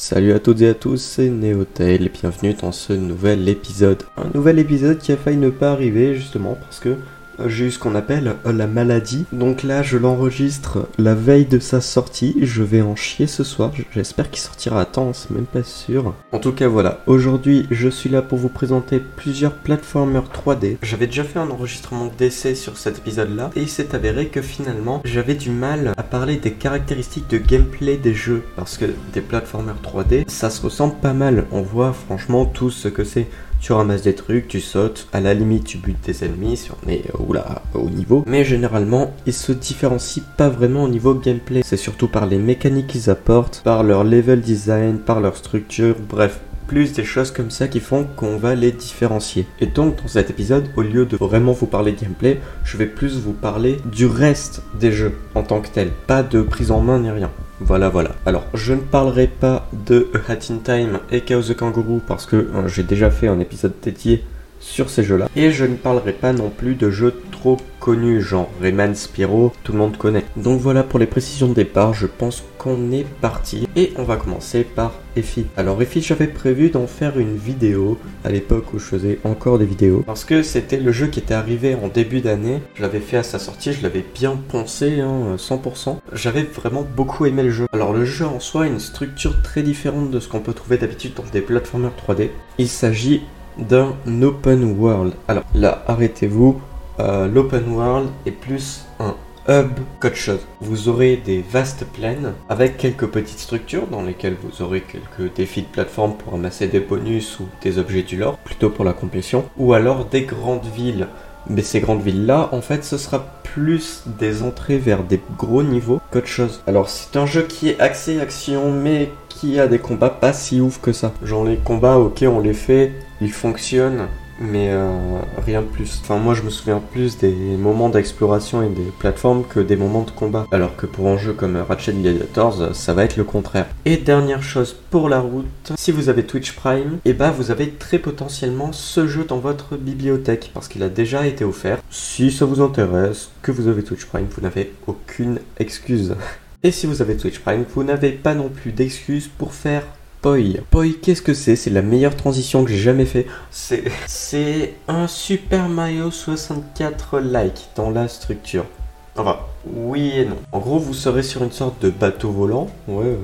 Salut à toutes et à tous, c'est Neotail et bienvenue dans ce nouvel épisode. Un nouvel épisode qui a failli ne pas arriver justement parce que j'ai eu ce qu'on appelle euh, la maladie. Donc là, je l'enregistre la veille de sa sortie. Je vais en chier ce soir. J'espère qu'il sortira à temps, c'est même pas sûr. En tout cas, voilà. Aujourd'hui, je suis là pour vous présenter plusieurs platformers 3D. J'avais déjà fait un enregistrement d'essai sur cet épisode-là et il s'est avéré que finalement, j'avais du mal à parler des caractéristiques de gameplay des jeux parce que des platformers 3D, ça se ressemble pas mal. On voit franchement tout ce que c'est tu ramasses des trucs, tu sautes, à la limite tu butes tes ennemis si on est oula, au niveau. Mais généralement, ils se différencient pas vraiment au niveau gameplay. C'est surtout par les mécaniques qu'ils apportent, par leur level design, par leur structure, bref, plus des choses comme ça qui font qu'on va les différencier. Et donc dans cet épisode, au lieu de vraiment vous parler de gameplay, je vais plus vous parler du reste des jeux en tant que tel. Pas de prise en main ni rien. Voilà, voilà. Alors, je ne parlerai pas de A Time et Chaos the Kangaroo parce que euh, j'ai déjà fait un épisode dédié sur ces jeux-là. Et je ne parlerai pas non plus de jeux trop connus, genre Rayman Spyro, tout le monde connaît. Donc voilà pour les précisions de départ, je pense qu'on est parti. Et on va commencer par Effie. Alors Effie, j'avais prévu d'en faire une vidéo à l'époque où je faisais encore des vidéos. Parce que c'était le jeu qui était arrivé en début d'année. Je l'avais fait à sa sortie, je l'avais bien poncé, hein, 100%. J'avais vraiment beaucoup aimé le jeu. Alors le jeu en soi a une structure très différente de ce qu'on peut trouver d'habitude dans des plateformers 3D. Il s'agit d'un open world. Alors là, arrêtez-vous. Euh, l'open world est plus un hub qu'autre chose. Vous aurez des vastes plaines avec quelques petites structures dans lesquelles vous aurez quelques défis de plateforme pour ramasser des bonus ou des objets du lore, plutôt pour la complétion, ou alors des grandes villes. Mais ces grandes villes-là, en fait, ce sera plus des entrées vers des gros niveaux qu'autre chose. Alors c'est un jeu qui est axé action, mais qui a des combats pas si ouf que ça. Genre les combats, ok, on les fait, ils fonctionnent, mais euh, rien de plus. Enfin, moi je me souviens plus des moments d'exploration et des plateformes que des moments de combat. Alors que pour un jeu comme Ratchet Gladiators, ça va être le contraire. Et dernière chose pour la route, si vous avez Twitch Prime, et eh bah ben, vous avez très potentiellement ce jeu dans votre bibliothèque parce qu'il a déjà été offert. Si ça vous intéresse, que vous avez Twitch Prime, vous n'avez aucune excuse. Et si vous avez Twitch Prime, vous n'avez pas non plus d'excuses pour faire Poi. Poi, qu'est-ce que c'est? C'est la meilleure transition que j'ai jamais fait. C'est, c'est un Super Mario 64 like dans la structure. Enfin, oui et non. En gros, vous serez sur une sorte de bateau volant. Ouais, euh,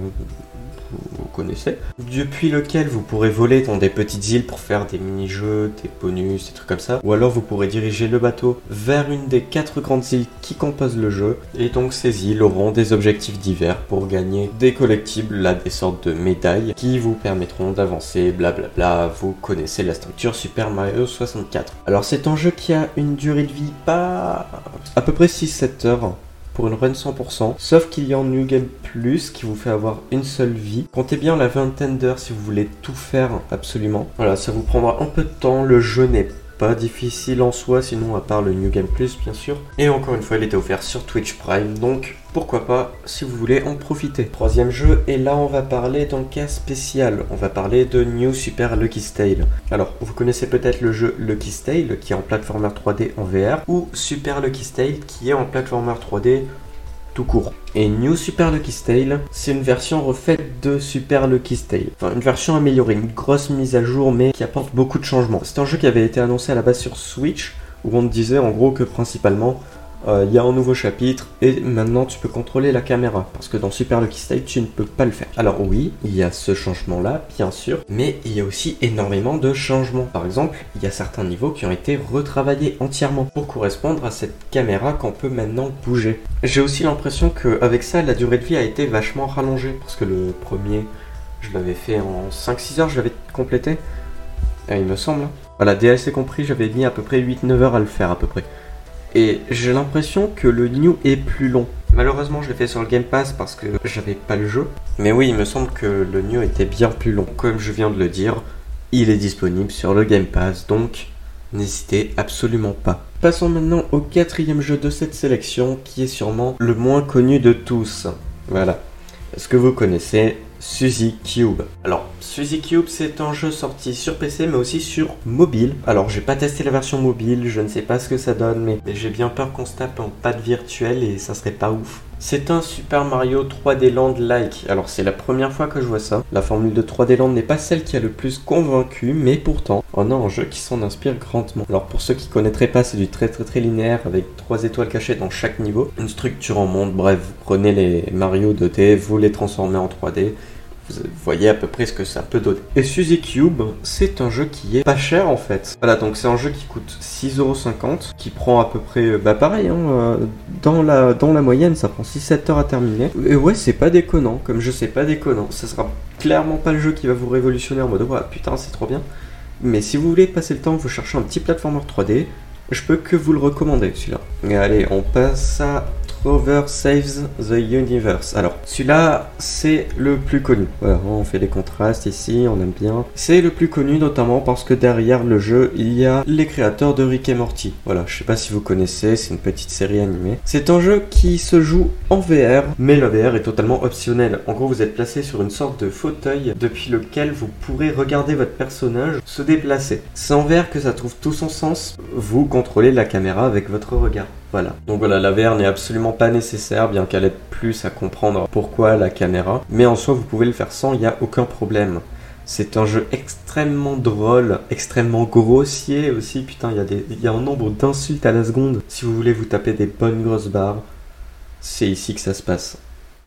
connaissez, depuis lequel vous pourrez voler dans des petites îles pour faire des mini-jeux, des bonus, des trucs comme ça. Ou alors vous pourrez diriger le bateau vers une des quatre grandes îles qui composent le jeu. Et donc ces îles auront des objectifs divers pour gagner des collectibles, là des sortes de médailles qui vous permettront d'avancer, blablabla. Vous connaissez la structure Super Mario 64. Alors c'est un jeu qui a une durée de vie pas à peu près 6-7 heures pour une run 100%, sauf qu'il y a en New Game Plus qui vous fait avoir une seule vie. Comptez bien la vingtaine d'heures si vous voulez tout faire absolument. Voilà, ça vous prendra un peu de temps, le jeu n'est pas difficile en soi, sinon à part le New Game Plus bien sûr. Et encore une fois, il était offert sur Twitch Prime, donc pourquoi pas si vous voulez en profiter. Troisième jeu, et là on va parler d'un cas spécial. On va parler de New Super Lucky Stale. Alors, vous connaissez peut-être le jeu Lucky Stale qui est en platformer 3D en VR, ou Super Lucky Stale qui est en platformer 3D tout court. Et New Super Lucky Stale, c'est une version refaite de Super Lucky Stale. Enfin, une version améliorée, une grosse mise à jour, mais qui apporte beaucoup de changements. C'est un jeu qui avait été annoncé à la base sur Switch, où on disait en gros que principalement il y a un nouveau chapitre et maintenant tu peux contrôler la caméra parce que dans Super Lucky Style tu ne peux pas le faire. Alors oui, il y a ce changement là, bien sûr, mais il y a aussi énormément de changements. Par exemple, il y a certains niveaux qui ont été retravaillés entièrement pour correspondre à cette caméra qu'on peut maintenant bouger. J'ai aussi l'impression qu'avec ça, la durée de vie a été vachement rallongée parce que le premier, je l'avais fait en 5-6 heures, je l'avais complété. Il me semble. Voilà, DLC compris, j'avais mis à peu près 8-9 heures à le faire à peu près. Et j'ai l'impression que le new est plus long. Malheureusement, je l'ai fait sur le Game Pass parce que j'avais pas le jeu. Mais oui, il me semble que le new était bien plus long. Comme je viens de le dire, il est disponible sur le Game Pass, donc n'hésitez absolument pas. Passons maintenant au quatrième jeu de cette sélection, qui est sûrement le moins connu de tous. Voilà. Est-ce que vous connaissez Suzy Cube. Alors, Suzy Cube, c'est un jeu sorti sur PC mais aussi sur mobile. Alors, j'ai pas testé la version mobile, je ne sais pas ce que ça donne, mais, j'ai bien peur qu'on se tape en pad virtuel et ça serait pas ouf. C'est un Super Mario 3D Land like. Alors c'est la première fois que je vois ça. La formule de 3D Land n'est pas celle qui a le plus convaincu, mais pourtant on a un jeu qui s'en inspire grandement. Alors pour ceux qui connaîtraient pas, c'est du très très très linéaire avec trois étoiles cachées dans chaque niveau, une structure en monde. Bref, vous prenez les Mario 2D, vous les transformez en 3D vous voyez à peu près ce que ça peut donner. Et Suzy Cube, c'est un jeu qui est pas cher en fait. Voilà, donc c'est un jeu qui coûte 6,50€, qui prend à peu près, euh, bah pareil, hein, euh, dans, la, dans la moyenne, ça prend 6-7 heures à terminer. Et ouais, c'est pas déconnant, comme je sais pas déconnant. Ça sera clairement pas le jeu qui va vous révolutionner en mode, ouais, putain, c'est trop bien. Mais si vous voulez passer le temps, vous cherchez un petit platformer 3D, je peux que vous le recommander celui-là. Allez, on passe à Over Saves the Universe. Alors, celui-là, c'est le plus connu. Voilà, on fait des contrastes ici, on aime bien. C'est le plus connu notamment parce que derrière le jeu, il y a les créateurs de Rick et Morty. Voilà, je sais pas si vous connaissez, c'est une petite série animée. C'est un jeu qui se joue en VR, mais le VR est totalement optionnel. En gros, vous êtes placé sur une sorte de fauteuil depuis lequel vous pourrez regarder votre personnage se déplacer. C'est en VR que ça trouve tout son sens. Vous contrôlez la caméra avec votre regard. Voilà. Donc voilà, la VR n'est absolument pas nécessaire, bien qu'elle aide plus à comprendre pourquoi la caméra. Mais en soi, vous pouvez le faire sans, il n'y a aucun problème. C'est un jeu extrêmement drôle, extrêmement grossier aussi. Putain, il y, y, a un nombre d'insultes à la seconde. Si vous voulez vous taper des bonnes grosses barres, c'est ici que ça se passe.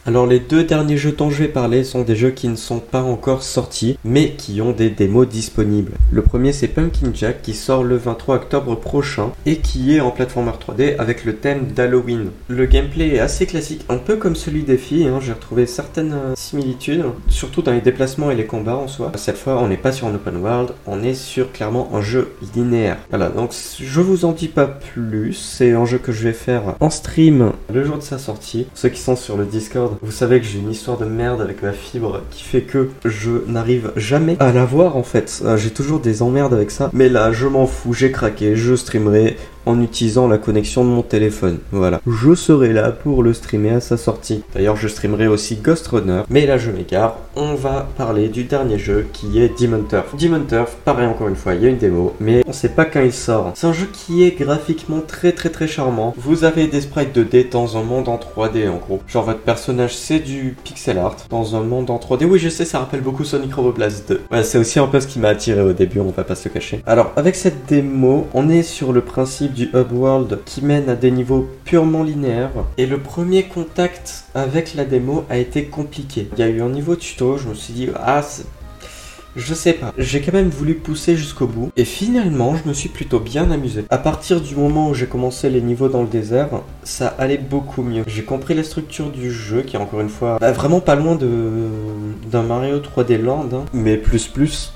Alors les deux derniers jeux dont je vais parler sont des jeux qui ne sont pas encore sortis, mais qui ont des démos disponibles. Le premier c'est Pumpkin Jack qui sort le 23 octobre prochain et qui est en plateforme 3D avec le thème d'Halloween. Le gameplay est assez classique, un peu comme celui des filles, hein. j'ai retrouvé certaines euh, similitudes, surtout dans les déplacements et les combats en soi. Cette fois on n'est pas sur un open world, on est sur clairement un jeu linéaire. Voilà, donc je vous en dis pas plus, c'est un jeu que je vais faire en stream le jour de sa sortie. Ceux qui sont sur le Discord vous savez que j'ai une histoire de merde avec ma fibre qui fait que je n'arrive jamais à la voir en fait. Euh, j'ai toujours des emmerdes avec ça. Mais là, je m'en fous, j'ai craqué, je streamerai en utilisant la connexion de mon téléphone. Voilà. Je serai là pour le streamer à sa sortie. D'ailleurs, je streamerai aussi Ghost Runner. Mais là, je m'égare. On va parler du dernier jeu qui est Demon Turf. Demon Turf, pareil encore une fois, il y a une démo, mais on sait pas quand il sort. C'est un jeu qui est graphiquement très très très charmant. Vous avez des sprites 2D dans un monde en 3D en gros. Genre votre personnage c'est du pixel art dans un monde en 3D. Oui, je sais, ça rappelle beaucoup Sonic Roboblast 2. Ouais, c'est aussi un peu ce qui m'a attiré au début, on va pas se cacher. Alors, avec cette démo, on est sur le principe du hub world qui mène à des niveaux purement linéaires. Et le premier contact avec la démo a été compliqué. Il y a eu un niveau tuto, je me suis dit, ah, je sais pas. J'ai quand même voulu pousser jusqu'au bout. Et finalement, je me suis plutôt bien amusé. À partir du moment où j'ai commencé les niveaux dans le désert, ça allait beaucoup mieux. J'ai compris la structure du jeu, qui est encore une fois bah, vraiment pas loin de d'un Mario 3D Land. Hein. Mais plus plus.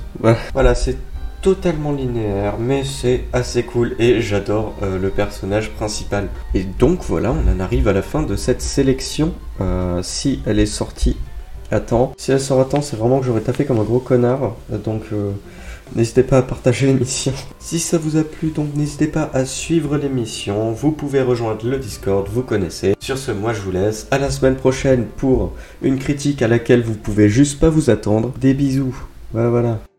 Voilà, c'est totalement linéaire, mais c'est assez cool et j'adore euh, le personnage principal. Et donc voilà, on en arrive à la fin de cette sélection. Euh, si elle est sortie à temps, si elle sort à temps, c'est vraiment que j'aurais taffé comme un gros connard. Donc euh, n'hésitez pas à partager l'émission. Si ça vous a plu, donc n'hésitez pas à suivre l'émission. Vous pouvez rejoindre le Discord, vous connaissez. Sur ce, moi je vous laisse. À la semaine prochaine pour une critique à laquelle vous pouvez juste pas vous attendre. Des bisous. Voilà, voilà.